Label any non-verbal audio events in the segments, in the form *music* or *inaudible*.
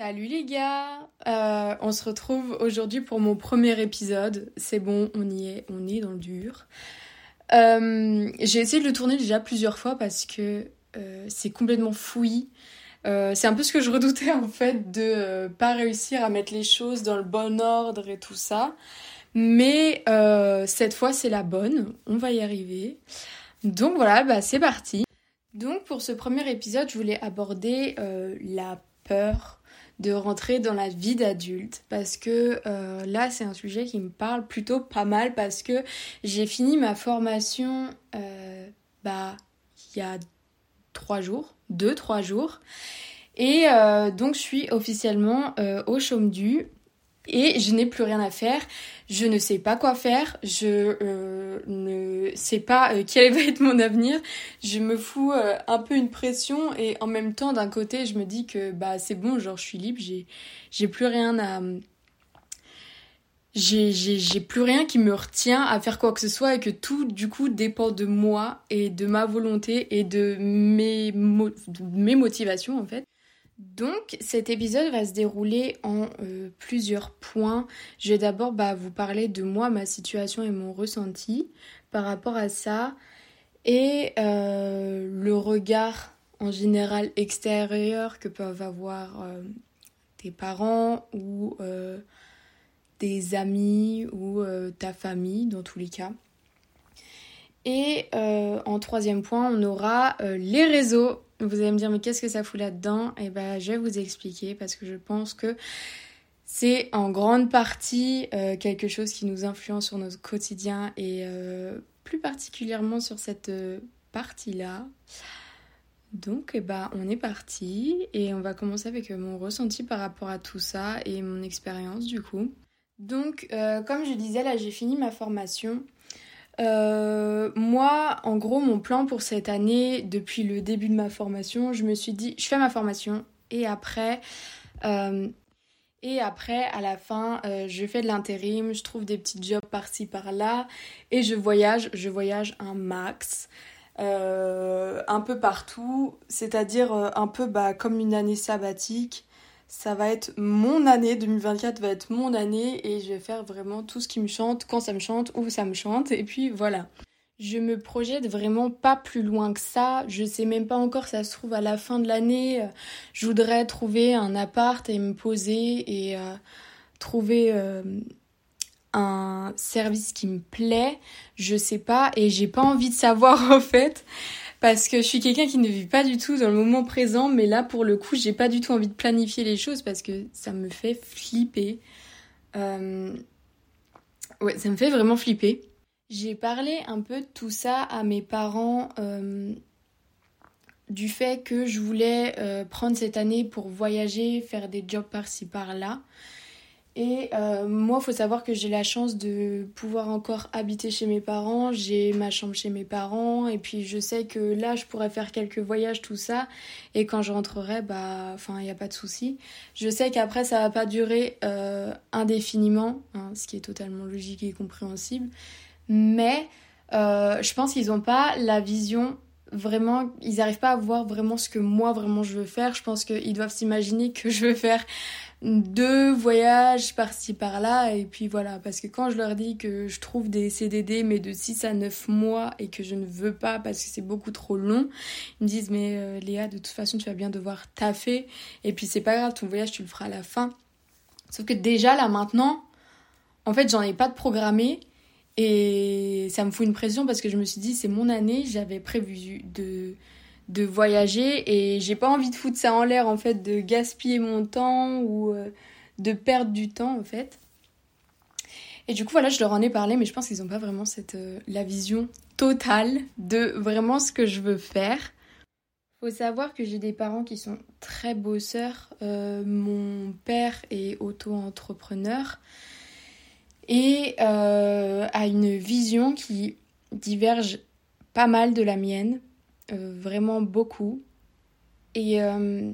Salut les gars euh, On se retrouve aujourd'hui pour mon premier épisode. C'est bon, on y est, on est dans le dur. Euh, j'ai essayé de le tourner déjà plusieurs fois parce que euh, c'est complètement fouillis. c'est un peu ce que je redoutais en fait de pas réussir à mettre les choses dans le bon ordre et tout ça. Mais cette fois c'est la bonne, on va y arriver. Donc voilà, bah c'est parti. Donc pour ce premier épisode, je voulais aborder la peur de rentrer dans la vie d'adulte parce que euh, là c'est un sujet qui me parle plutôt pas mal parce que j'ai fini ma formation euh, bah il y a trois jours, deux trois jours. Et euh, donc je suis officiellement au chaume du et je n'ai plus rien à faire. Je ne sais pas quoi faire. Je euh, ne sais pas euh, quel va être mon avenir. Je me fous euh, un peu une pression et en même temps d'un côté je me dis que bah c'est bon, genre je suis libre, j'ai j'ai plus rien à j'ai, plus rien qui me retient à faire quoi que ce soit et que tout du coup dépend de moi et de ma volonté et de mes, de mes motivations en fait. Donc cet épisode va se dérouler en euh, plusieurs points. Je vais d'abord bah, vous parler de moi, ma situation et mon ressenti par rapport à ça et euh, le regard en général extérieur que peuvent avoir euh, tes parents ou des amis ou ta famille dans tous les cas. Et en troisième point, on aura les réseaux vous allez me dire, mais qu'est-ce que ça fout là-dedans? Et eh ben, je vais vous expliquer parce que je pense que c'est en grande partie euh, quelque chose qui nous influence sur notre quotidien et euh, plus particulièrement sur cette euh, partie-là. Donc, eh ben, on est parti et on va commencer avec mon ressenti par rapport à tout ça et mon expérience du coup. Donc, comme je disais, là, j'ai fini ma formation. Euh, moi, en gros, mon plan pour cette année, depuis le début de ma formation, je me suis dit, je fais ma formation et après, euh, et après, à la fin, euh, je fais de l'intérim, je trouve des petits jobs par-ci par-là et je voyage, je voyage un max. un peu partout, c'est-à-dire un peu bah, comme une année sabbatique ça va être mon année, 2024 va être mon année et je vais faire vraiment tout ce qui me chante, quand ça me chante, où ça me chante, et puis voilà. Je me projette vraiment pas plus loin que ça. Je sais même pas encore, ça se trouve à la fin de l'année, je voudrais trouver un appart et me poser et euh, trouver euh, un service qui me plaît. Je sais pas et j'ai pas envie de savoir *laughs* en fait parce que je suis quelqu'un qui ne vit pas du tout dans le moment présent, mais là pour le coup j'ai pas du tout envie de planifier les choses parce que ça me fait flipper. Euh, ouais, ça me fait vraiment flipper. J'ai parlé un peu de tout ça à mes parents euh, du fait que je voulais euh, prendre cette année pour voyager, faire des jobs par-ci par-là. Et euh, moi, il faut savoir que j'ai la chance de pouvoir encore habiter chez mes parents. J'ai ma chambre chez mes parents. Et puis, je sais que là, je pourrais faire quelques voyages, tout ça. Et quand je rentrerai, bah, enfin, il n'y a pas de souci. Je sais qu'après, ça va pas durer euh, indéfiniment, hein, ce qui est totalement logique et compréhensible. Mais euh, je pense qu'ils n'ont pas la vision vraiment, ils n'arrivent pas à voir vraiment ce que moi, vraiment, je veux faire. Je pense qu'ils doivent s'imaginer que je veux faire deux voyages par-ci par-là et puis voilà. Parce que quand je leur dis que je trouve des CDD mais de 6 à 9 mois et que je ne veux pas parce que c'est beaucoup trop long ils me disent mais euh, Léa de toute façon tu vas bien devoir taffer. Et puis c'est pas grave ton voyage tu le feras à la fin. Sauf que déjà là maintenant en fait j'en ai pas de programmé et ça me fout une pression parce que je me suis dit c'est mon année j'avais prévu de de voyager et j'ai pas envie de foutre ça en l'air en fait, de gaspiller mon temps ou euh, de perdre du temps en fait. Et du coup voilà, je leur en ai parlé mais je pense qu'ils ont pas vraiment cette euh, la vision totale de vraiment ce que je veux faire. Faut savoir que j'ai des parents qui sont très bosseurs. Euh, mon père est auto-entrepreneur et a une vision qui diverge pas mal de la mienne vraiment beaucoup. Et euh,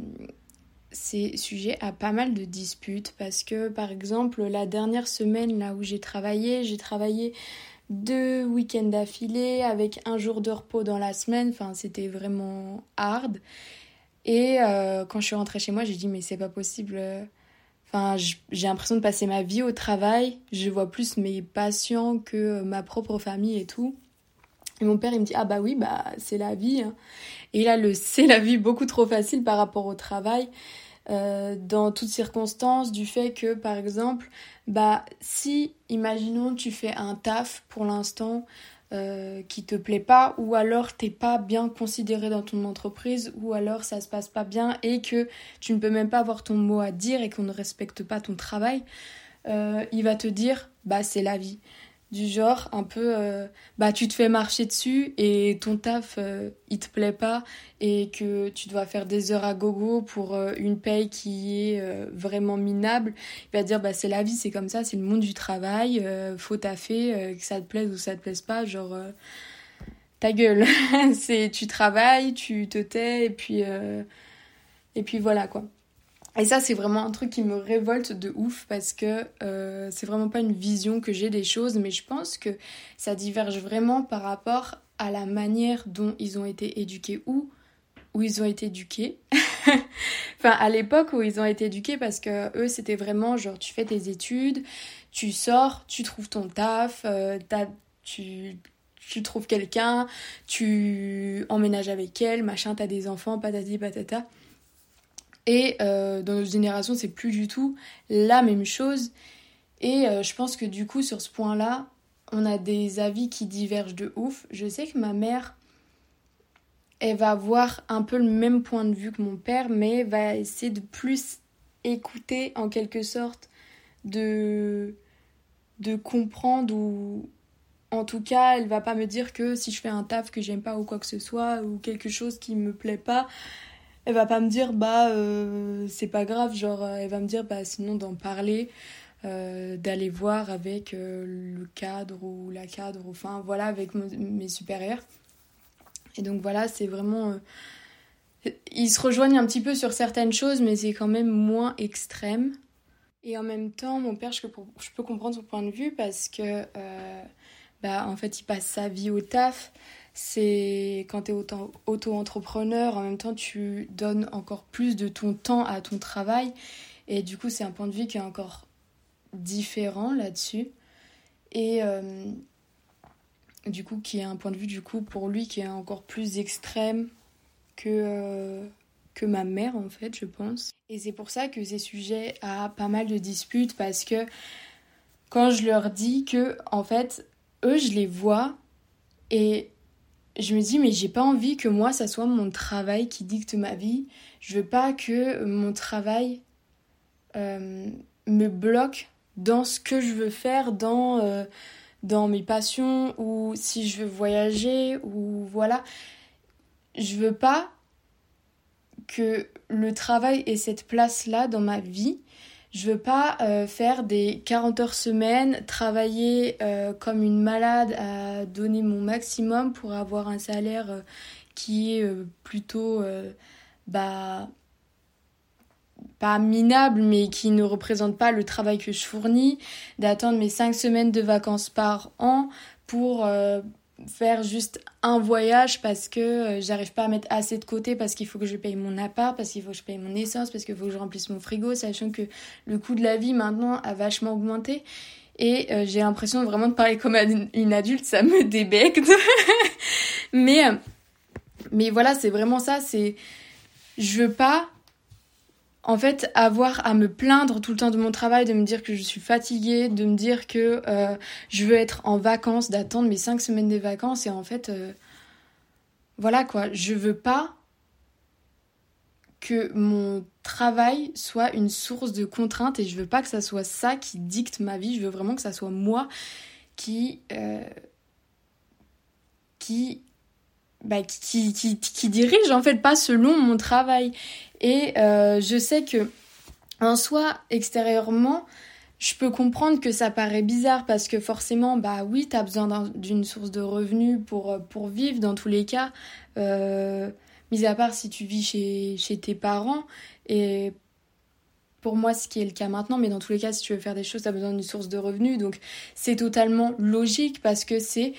c'est sujet à pas mal de disputes parce que par exemple la dernière semaine là où j'ai travaillé, j'ai travaillé deux week-ends d'affilée avec un jour de repos dans la semaine, enfin c'était vraiment hard. Et euh, quand je suis rentrée chez moi, j'ai dit mais c'est pas possible. Enfin, j'ai l'impression de passer ma vie au travail. Je vois plus mes patients que ma propre famille et tout. Et mon père, il me dit ah bah oui, bah c'est la vie. Hein. Et là, le *laughs* c'est la vie beaucoup trop facile par rapport au travail. Euh, dans toutes circonstances du fait que par exemple bah si imaginons tu fais un taf pour l'instant euh, qui te plaît pas ou alors t'es pas bien considéré dans ton entreprise ou alors ça se passe pas bien et que tu ne peux même pas avoir ton mot à dire et qu'on ne respecte pas ton travail euh, il va te dire bah c'est la vie du genre un peu euh, bah tu te fais marcher dessus et ton taf euh, il te plaît pas et que tu dois faire des heures à gogo pour euh, une paye qui est vraiment minable il va dire bah c'est la vie c'est comme ça c'est le monde du travail faut taffer que ça te plaise ou ça te plaise pas genre ta gueule. *laughs* C'est tu travailles tu te tais et puis et puis voilà quoi et ça, c'est vraiment un truc qui me révolte de ouf parce que euh, c'est vraiment pas une vision que j'ai des choses, mais je pense que ça diverge vraiment par rapport à la manière dont ils ont été éduqués ou où ils ont été éduqués. *laughs* enfin, à l'époque où ils ont été éduqués parce que eux, c'était vraiment genre tu fais tes études, tu sors, tu trouves ton taf, euh, tu tu trouves quelqu'un, tu emménages avec elle, machin, t'as des enfants, patati patata. Et euh, dans notre génération, c'est plus du tout la même chose. Et euh, je pense que du coup, sur ce point-là, on a des avis qui divergent de ouf. Je sais que ma mère, elle va avoir un peu le même point de vue que mon père, mais va essayer de plus écouter en quelque sorte, de, comprendre ou en tout cas, elle va pas me dire que si je fais un taf que j'aime pas ou quoi que ce soit ou quelque chose qui me plaît pas, elle va pas me dire bah euh, c'est pas grave genre euh, elle va me dire bah sinon d'en parler euh, d'aller voir avec le cadre ou la cadre enfin voilà avec mes supérieurs. Et donc voilà c'est vraiment ils se rejoignent un petit peu sur certaines choses mais c'est quand même moins extrême. Et en même temps mon père je je peux comprendre son point de vue parce que bah en fait il passe sa vie au taf c'est quand tu es auto-entrepreneur, en même temps tu donnes encore plus de ton temps à ton travail. Et du coup, c'est un point de vue qui est encore différent là-dessus. Et euh, du coup, qui est un point de vue, du coup, pour lui, qui est encore plus extrême que, euh, que ma mère, en fait, je pense. Et c'est pour ça que c'est sujet à pas mal de disputes, parce que quand je leur dis que, en fait, eux, je les vois, et je me dis mais j'ai pas envie que moi ça soit mon travail qui dicte ma vie. Je veux pas que mon travail euh, me bloque dans ce que je veux faire, dans, euh, dans mes passions ou si je veux voyager ou voilà. Je veux pas que le travail ait cette place là dans ma vie je veux pas euh, faire des 40 heures semaine, travailler euh, comme une malade à donner mon maximum pour avoir un salaire euh, qui est plutôt bah pas minable mais qui ne représente pas le travail que je fournis, d'attendre mes 5 semaines de vacances par an pour faire juste un voyage parce que euh, j'arrive pas à mettre assez de côté parce qu'il faut que je paye mon appart, parce qu'il faut que je paye mon essence, parce qu'il faut que je remplisse mon frigo, sachant que le coût de la vie maintenant a vachement augmenté. Et euh, j'ai l'impression vraiment de parler comme une adulte, ça me débecte. *laughs* mais, euh, mais voilà, c'est vraiment ça, c'est... Je veux pas en fait, avoir à me plaindre tout le temps de mon travail, de me dire que je suis fatiguée, de me dire que euh, je veux être en vacances, d'attendre mes cinq semaines des vacances, et en fait, euh, voilà quoi, je veux pas que mon travail soit une source de contraintes et je veux pas que ça soit ça qui dicte ma vie, je veux vraiment que ça soit moi qui euh, qui bah, qui, qui, qui, dirige en fait pas selon mon travail. Et euh, je sais que en soi, extérieurement, je peux comprendre que ça paraît bizarre parce que forcément, bah oui, tu as besoin d'une source de revenus pour, euh, pour vivre dans tous les cas, euh, mis à part si tu vis chez, chez tes parents. Et pour moi, ce qui est le cas maintenant, mais dans tous les cas, si tu veux faire des choses, tu as besoin d'une source de revenus. Donc c'est totalement logique parce que c'est...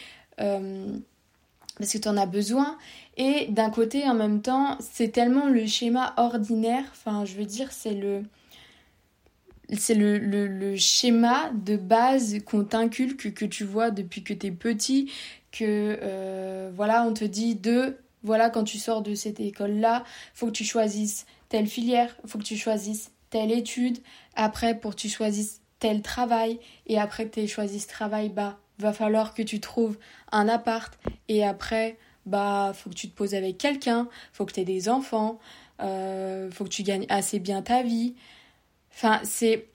parce que tu en as besoin. Et d'un côté, en même temps, c'est tellement le schéma ordinaire, enfin, je veux dire, c'est le. Schéma de base qu'on t'inculque, que tu vois depuis que tu es petit, que euh, voilà, on te dit de voilà, quand tu sors de cette école-là, faut que tu choisisses telle filière, faut que tu choisisses telle étude, après pour que tu choisisses tel travail, et après que tu aies choisi ce travail, bah, va falloir que tu trouves un appart, et après, bah faut que tu te poses avec quelqu'un, faut que tu aies des enfants, euh, faut que tu gagnes assez bien ta vie. Enfin, c'est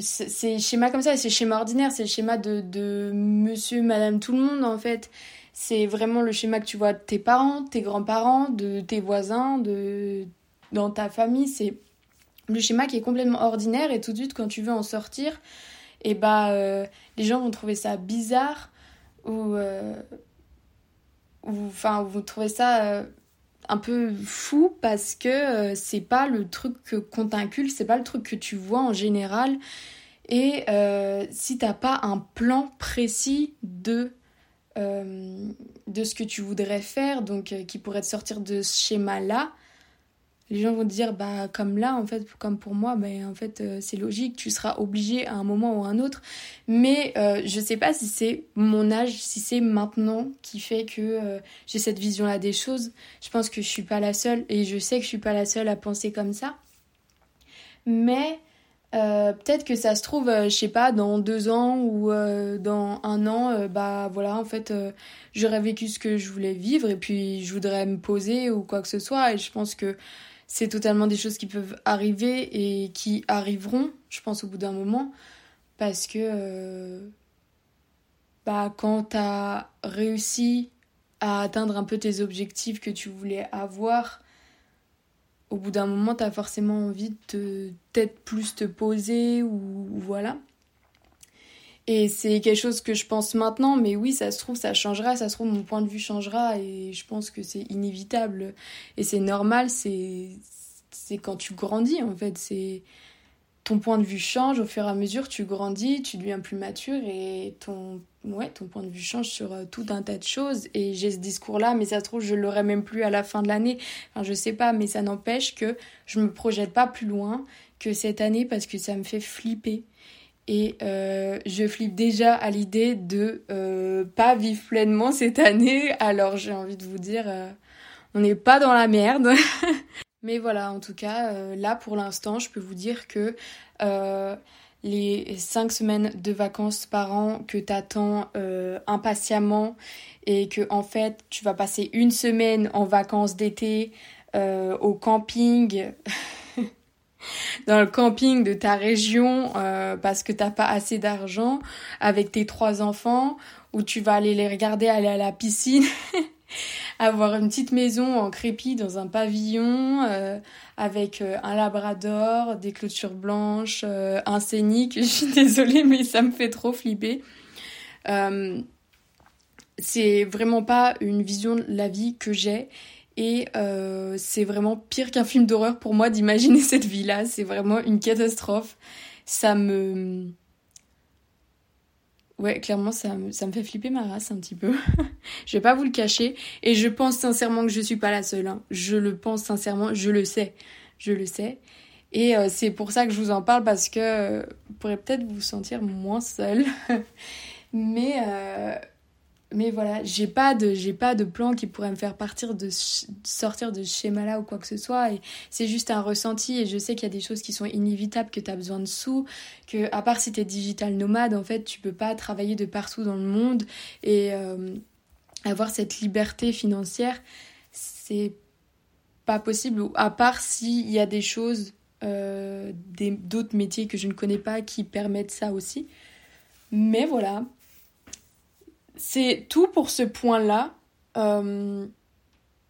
c'est schéma comme ça, c'est schéma ordinaire, c'est le schéma de, de monsieur, madame, tout le monde en fait. C'est vraiment le schéma que tu vois de tes parents, tes grands-parents, de tes voisins, de dans ta famille. C'est le schéma qui est complètement ordinaire et tout de suite quand tu veux en sortir, et bah euh, les gens vont trouver ça bizarre ou euh, enfin vous trouvez ça euh, un peu fou parce que c'est pas le truc qu'on t'inculque, c'est pas le truc que tu vois en général. Et si t'as pas un plan précis de, de ce que tu voudrais faire, donc qui pourrait te sortir de ce schéma-là, les gens vont te dire bah comme là en fait comme pour moi en fait euh, c'est logique tu seras obligé à un moment ou à un autre. Mais euh, je sais pas si c'est mon âge si c'est maintenant qui fait que euh, j'ai cette vision là des choses. Je pense que je suis pas la seule et je sais que je suis pas la seule à penser comme ça. Mais peut-être que ça se trouve je sais pas dans deux ans ou dans un an bah voilà en fait j'aurais vécu ce que je voulais vivre et puis je voudrais me poser ou quoi que ce soit. Et je pense que c'est totalement des choses qui peuvent arriver et qui arriveront, je pense, au bout d'un moment. Parce que euh, bah, quand tu réussi à atteindre un peu tes objectifs que tu voulais avoir, au bout d'un moment, tu forcément envie de peut-être plus te poser ou voilà. Et c'est quelque chose que je pense maintenant, mais oui, ça se trouve, ça changera, ça se trouve, mon point de vue changera, et je pense que c'est inévitable. Et c'est normal, c'est, quand tu grandis, en fait. C'est ton point de vue change au fur et à mesure, tu grandis, tu deviens plus mature, et ton, ouais, ton point de vue change sur euh, tout un tas de choses. Et j'ai ce discours-là, mais ça se trouve, je l'aurai même plus à la fin de l'année. Enfin, je sais pas, mais ça n'empêche que je me projette pas plus loin que cette année parce que ça me fait flipper et euh, je flippe déjà à l'idée de euh, pas vivre pleinement cette année. Alors j'ai envie de vous dire, euh, on n'est pas dans la merde. *laughs* Mais voilà, en tout cas, là pour l'instant, je peux vous dire que les cinq semaines de vacances par an que t'attends impatiemment et que en fait tu vas passer une semaine en vacances d'été au camping *laughs* dans le camping de ta région euh, parce que t'as pas assez d'argent avec tes trois enfants où tu vas aller les regarder aller à la piscine *laughs* avoir une petite maison en crépi dans un pavillon euh, avec euh, un labrador, des clôtures blanches, un scénic. *laughs* Je suis désolée mais ça me fait trop flipper. c'est vraiment pas une vision de la vie que j'ai et euh, c'est vraiment pire qu'un film d'horreur pour moi d'imaginer *laughs* cette vie-là. C'est vraiment une catastrophe. Ça me... Ouais, clairement, ça me, ça me fait flipper ma race un petit peu. *laughs* je vais pas vous le cacher. Et je pense sincèrement que je suis pas la seule. Hein. Je le pense sincèrement, je le sais. Je le sais. Et euh, c'est pour ça que je vous en parle parce que euh, vous pourrez peut-être vous sentir moins seule. *laughs* Mais mais voilà, j'ai pas de j'ai pas de plan qui pourrait me faire partir de sortir de ce schéma là ou quoi que ce soit. Et c'est juste un ressenti et je sais qu'il y a des choses qui sont inévitables que tu as besoin de sous que à part si tu es digital nomade en fait, tu peux pas travailler de partout dans le monde et euh, avoir cette liberté financière, c'est pas possible. À part s'il y a des choses euh, d'autres métiers que je ne connais pas qui permettent ça aussi. Mais voilà, c'est tout pour ce point-là, euh,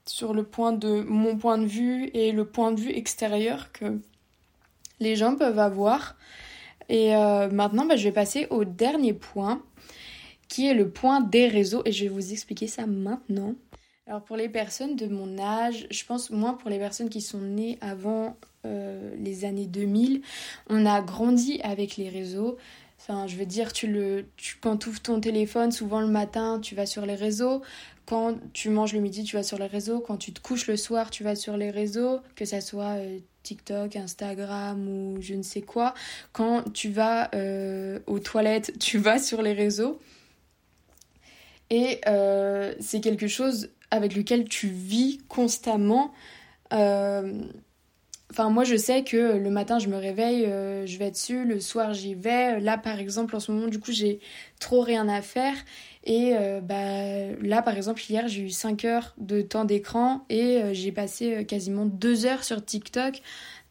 sur le point de mon point de vue et le point de vue extérieur que les gens peuvent avoir. Et euh, maintenant, bah, je vais passer au dernier point, qui est le point des réseaux, et je vais vous expliquer ça maintenant. Alors pour les personnes de mon âge, je pense moins pour les personnes qui sont nées avant euh, les années 2000, on a grandi avec les réseaux. Enfin, je veux dire, tu le, tu, quand tu ouvres ton téléphone, souvent le matin, tu vas sur les réseaux. quand tu manges le midi, tu vas sur les réseaux. Quand tu te couches le soir, tu vas sur les réseaux, que ça soit euh, TikTok, Instagram ou je ne sais quoi. Quand tu vas euh, aux toilettes, *laughs* tu vas sur les réseaux. Et euh, c'est quelque chose avec lequel tu vis constamment. Enfin, moi, je sais que le matin, je me réveille, je vais dessus, le soir, j'y vais. Là, par exemple, en ce moment, du coup, j'ai trop rien à faire. Et euh, bah, là, par exemple, hier, j'ai eu 5 heures de temps d'écran et euh, j'ai passé euh, quasiment 2 heures sur TikTok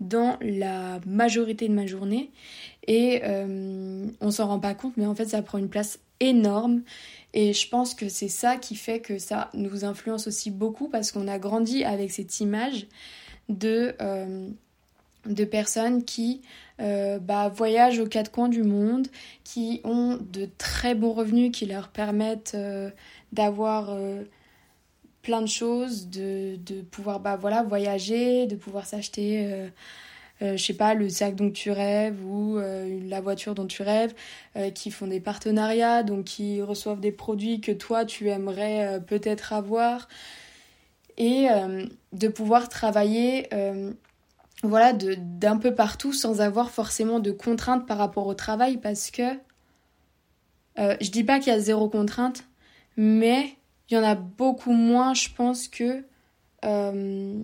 dans la majorité de ma journée. Et on s'en rend pas compte, mais en fait, ça prend une place énorme. Et je pense que c'est ça qui fait que ça nous influence aussi beaucoup parce qu'on a grandi avec cette image de, de personnes qui euh, bah, voyagent aux quatre coins du monde, qui ont de très bons revenus qui leur permettent euh, d'avoir euh, plein de choses, de, de pouvoir bah, voilà, voyager, de pouvoir s'acheter, je sais pas, le sac dont tu rêves ou la voiture dont tu rêves, qui font des partenariats, donc qui reçoivent des produits que toi tu aimerais peut-être avoir, et de pouvoir travailler voilà, d'un peu partout sans avoir forcément de contraintes par rapport au travail parce que euh, je dis pas qu'il y a zéro contrainte, mais il y en a beaucoup moins, je pense, que euh,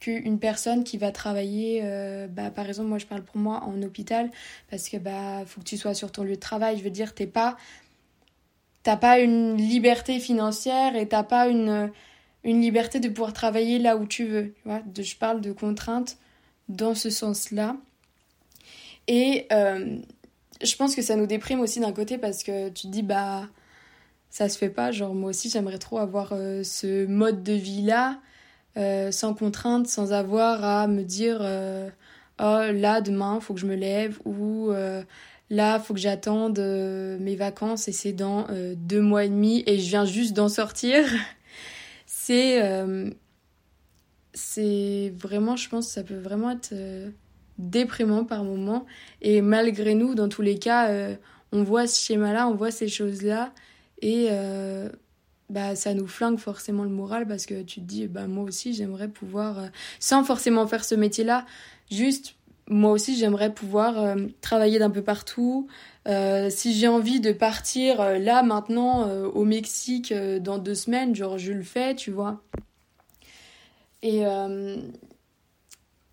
qu'une personne qui va travailler, euh, bah, par exemple, moi je parle pour moi en hôpital, parce que bah faut que tu sois sur ton lieu de travail. Je veux dire, t'es pas, t'as pas une liberté financière et t'as pas une une liberté de pouvoir travailler là où tu veux. Tu vois je parle de contraintes dans ce sens-là. Et euh, je pense que ça nous déprime aussi d'un côté parce que tu te dis, bah, ça se fait pas. Genre, moi aussi, j'aimerais trop avoir euh, ce mode de vie-là, euh, sans contrainte, sans avoir à me dire, oh, là, demain, faut que je me lève, ou là, faut que j'attende mes vacances et c'est dans deux mois et demi et je viens juste d'en sortir. *laughs* c'est c'est vraiment, je pense, ça peut vraiment être euh, déprimant par moment. Et malgré nous, dans tous les cas, euh, on voit ce schéma-là, on voit ces choses-là, et euh, bah, ça nous flingue forcément le moral parce que tu te dis, bah, moi aussi, j'aimerais pouvoir, sans forcément faire ce métier-là, juste, moi aussi, j'aimerais pouvoir travailler d'un peu partout. Si j'ai envie de partir là, maintenant, au Mexique, dans deux semaines, genre, je le fais, tu vois. Et euh,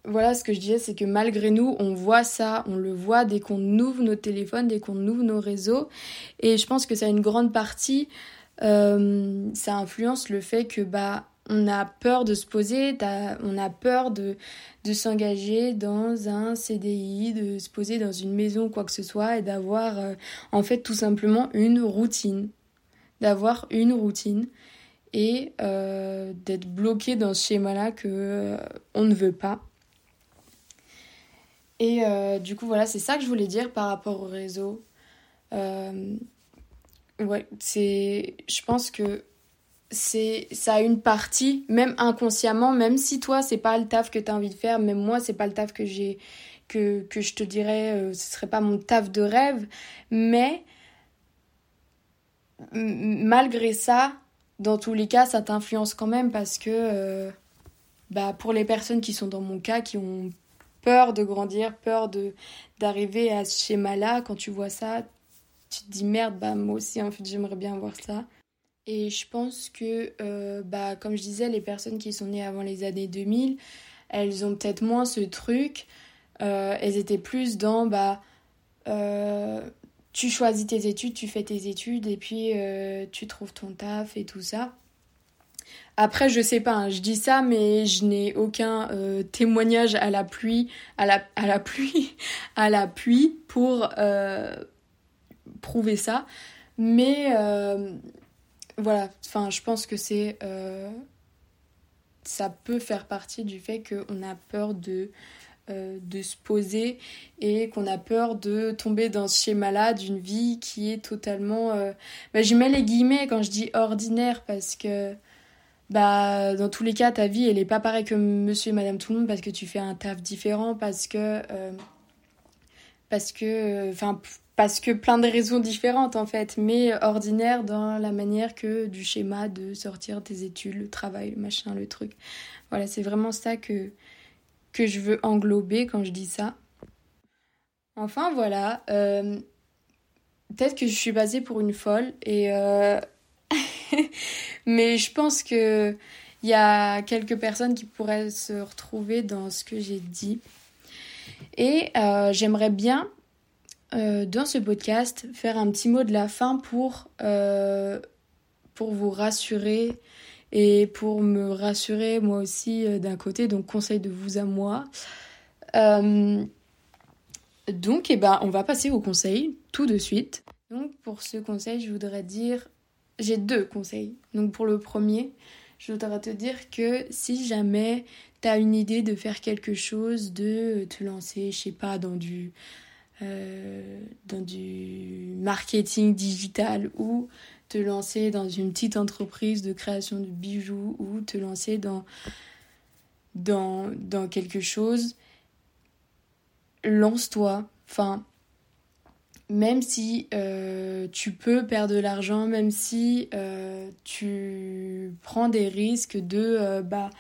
voilà, ce que je disais, c'est que malgré nous, on voit ça, on le voit dès qu'on ouvre nos téléphones, dès qu'on ouvre nos réseaux. Et je pense que ça a une grande partie, euh, ça influence le fait que bah on a peur de se poser, on a peur de, s'engager dans un CDI, de se poser dans une maison, quoi que ce soit, et d'avoir euh, en fait tout simplement une routine. D'avoir une routine et euh, d'être bloqué dans ce schéma-là que euh, on ne veut pas. Et du coup, voilà, c'est ça que je voulais dire par rapport au réseau. ouais, c'est. Je pense que c'est ça a une partie, même inconsciemment, même si toi, c'est pas le taf que tu as envie de faire, même moi, c'est pas le taf que j'ai. Que, que je te dirais, ce serait pas mon taf de rêve, mais malgré ça, dans tous les cas, ça t'influence quand même parce que euh, bah, pour les personnes qui sont dans mon cas, qui ont peur de grandir, peur de d'arriver à ce schéma-là, quand tu vois ça, tu te dis merde, bah moi aussi en fait j'aimerais bien voir ça. Et je pense que, euh, bah, comme je disais, les personnes qui sont nées avant les années 2000, elles ont peut-être moins ce truc. Euh, elles étaient plus dans bah, tu choisis tes études, tu fais tes études et puis euh, tu trouves ton taf et tout ça. Après, je sais pas, hein, je dis ça, mais je n'ai aucun euh, témoignage à la pluie, à la, à la pluie, *laughs* à la pluie pour euh, prouver ça. Mais voilà, enfin, je pense que c'est, ça peut faire partie du fait qu'on a peur de euh, de se poser et qu'on a peur de tomber dans ce schéma-là d'une vie qui est totalement... Euh... Bah, je mets les guillemets quand je dis ordinaire parce que bah dans tous les cas ta vie elle est pas pareille que monsieur et madame tout le monde parce que tu fais un taf différent parce que euh, parce que, parce que plein de raisons différentes en fait, mais ordinaire dans la manière que du schéma de sortir tes études, le travail, le machin, le truc. Voilà, c'est vraiment ça que, que je veux englober quand je dis ça. Enfin voilà, euh, peut-être que je suis basée pour une folle et euh, *laughs* mais je pense que il y a quelques personnes qui pourraient se retrouver dans ce que j'ai dit. Et euh, j'aimerais bien euh, dans ce podcast faire un petit mot de la fin pour, euh, pour vous rassurer et pour me rassurer moi aussi euh, d'un côté, donc conseil de vous à moi. donc, eh ben, on va passer au conseil tout de suite. Donc, pour ce conseil, je voudrais dire, j'ai deux conseils. Donc, pour le premier, je voudrais te dire que si jamais tu as une idée de faire quelque chose, de te lancer, je sais pas, dans du euh, dans du marketing digital ou te lancer dans une petite entreprise de création de bijoux ou te lancer dans, dans, dans quelque chose, lance-toi. Enfin, même si euh, tu peux perdre de l'argent, même si euh, tu prends des risques de bah,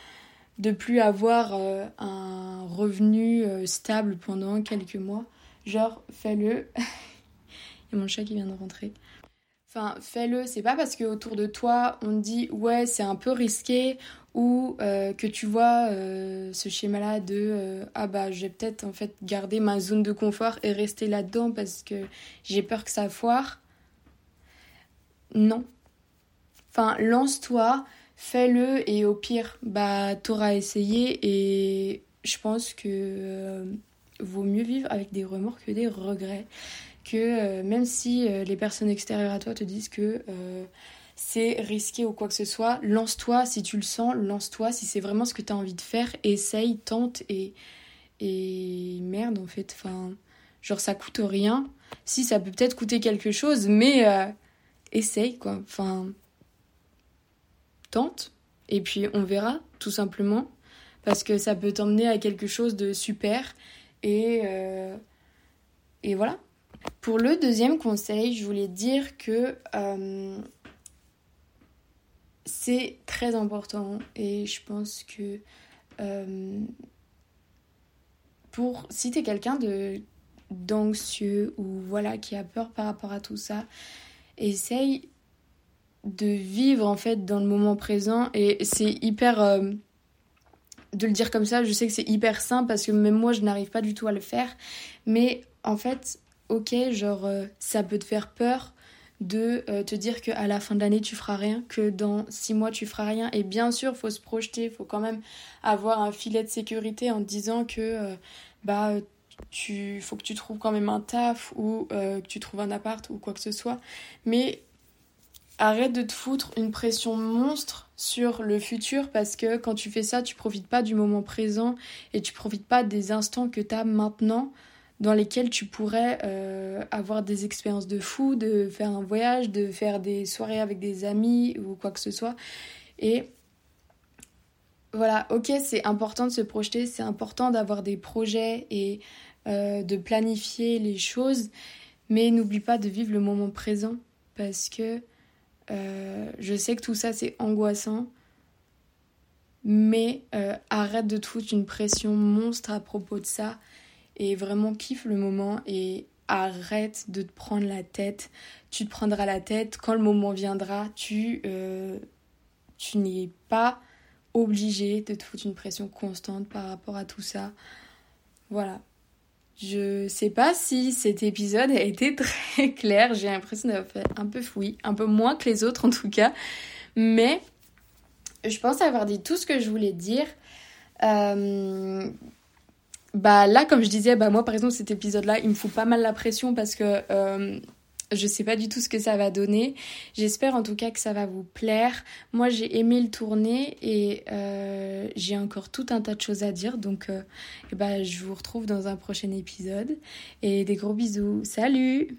de plus avoir un revenu stable pendant quelques mois, Genre, fais-le. *laughs* Il y a mon chat qui vient de rentrer. Enfin, fais-le. C'est pas parce que autour de toi, on te dit ouais, c'est un peu risqué ou euh, que tu vois euh, ce schéma-là de euh, ah bah, je vais peut-être en fait garder ma zone de confort et rester là-dedans parce que j'ai peur que ça foire. Non. Enfin, lance-toi, fais-le et au pire, bah, t'auras essayé et je pense que vaut mieux vivre avec des remords que des regrets. Que euh, même si euh, les personnes extérieures à toi te disent que euh, c'est risqué ou quoi que ce soit, lance-toi si tu le sens, lance-toi si c'est vraiment ce que tu as envie de faire, essaye, tente et, et merde en fait. Enfin, genre ça coûte rien. Si ça peut peut-être coûter quelque chose, mais essaye quoi. Enfin, tente et puis on verra tout simplement parce que ça peut t'emmener à quelque chose de super et, euh, et voilà. Pour le deuxième conseil, je voulais dire que euh, c'est très important et je pense que euh, pour si t'es quelqu'un d'anxieux ou voilà qui a peur par rapport à tout ça, essaye de vivre en fait dans le moment présent et c'est hyper de le dire comme ça, je sais que c'est hyper simple parce que même moi je n'arrive pas du tout à le faire. Mais en fait, ok, genre euh, ça peut te faire peur de euh, te dire qu'à la fin de l'année tu feras rien, que dans six mois tu feras rien. Et bien sûr, faut se projeter, faut quand même avoir un filet de sécurité en disant que euh, bah tu faut que tu trouves quand même un taf ou que tu trouves un appart ou quoi que ce soit. Mais arrête de te foutre une pression monstre sur le futur parce que quand tu fais ça, tu profites pas du moment présent et tu profites pas des instants que tu as maintenant dans lesquels tu pourrais euh, avoir des expériences de fou, de faire un voyage, de faire des soirées avec des amis ou quoi que ce soit. Et voilà, ok, c'est important de se projeter, c'est important d'avoir des projets et euh, de planifier les choses, mais n'oublie pas de vivre le moment présent parce que euh, je sais que tout ça c'est angoissant, mais euh, arrête de te foutre une pression monstre à propos de ça et vraiment kiffe le moment et arrête de te prendre la tête. Tu te prendras la tête quand le moment viendra. Tu, euh, tu n'es pas obligé de te foutre une pression constante par rapport à tout ça. Voilà, je sais pas si cet épisode a été *laughs* très clair. J'ai l'impression d'avoir fait un peu fouille, un peu moins que les autres en tout cas. Mais je pense avoir dit tout ce que je voulais dire. Euh, bah là, comme je disais, bah moi par exemple cet épisode-là, il me fout pas mal la pression parce que euh, je sais pas du tout ce que ça va donner. J'espère en tout cas que ça va vous plaire. Moi j'ai aimé le tourner et euh, j'ai encore tout un tas de choses à dire. Donc ben, je vous retrouve dans un prochain épisode. Et des gros bisous. Salut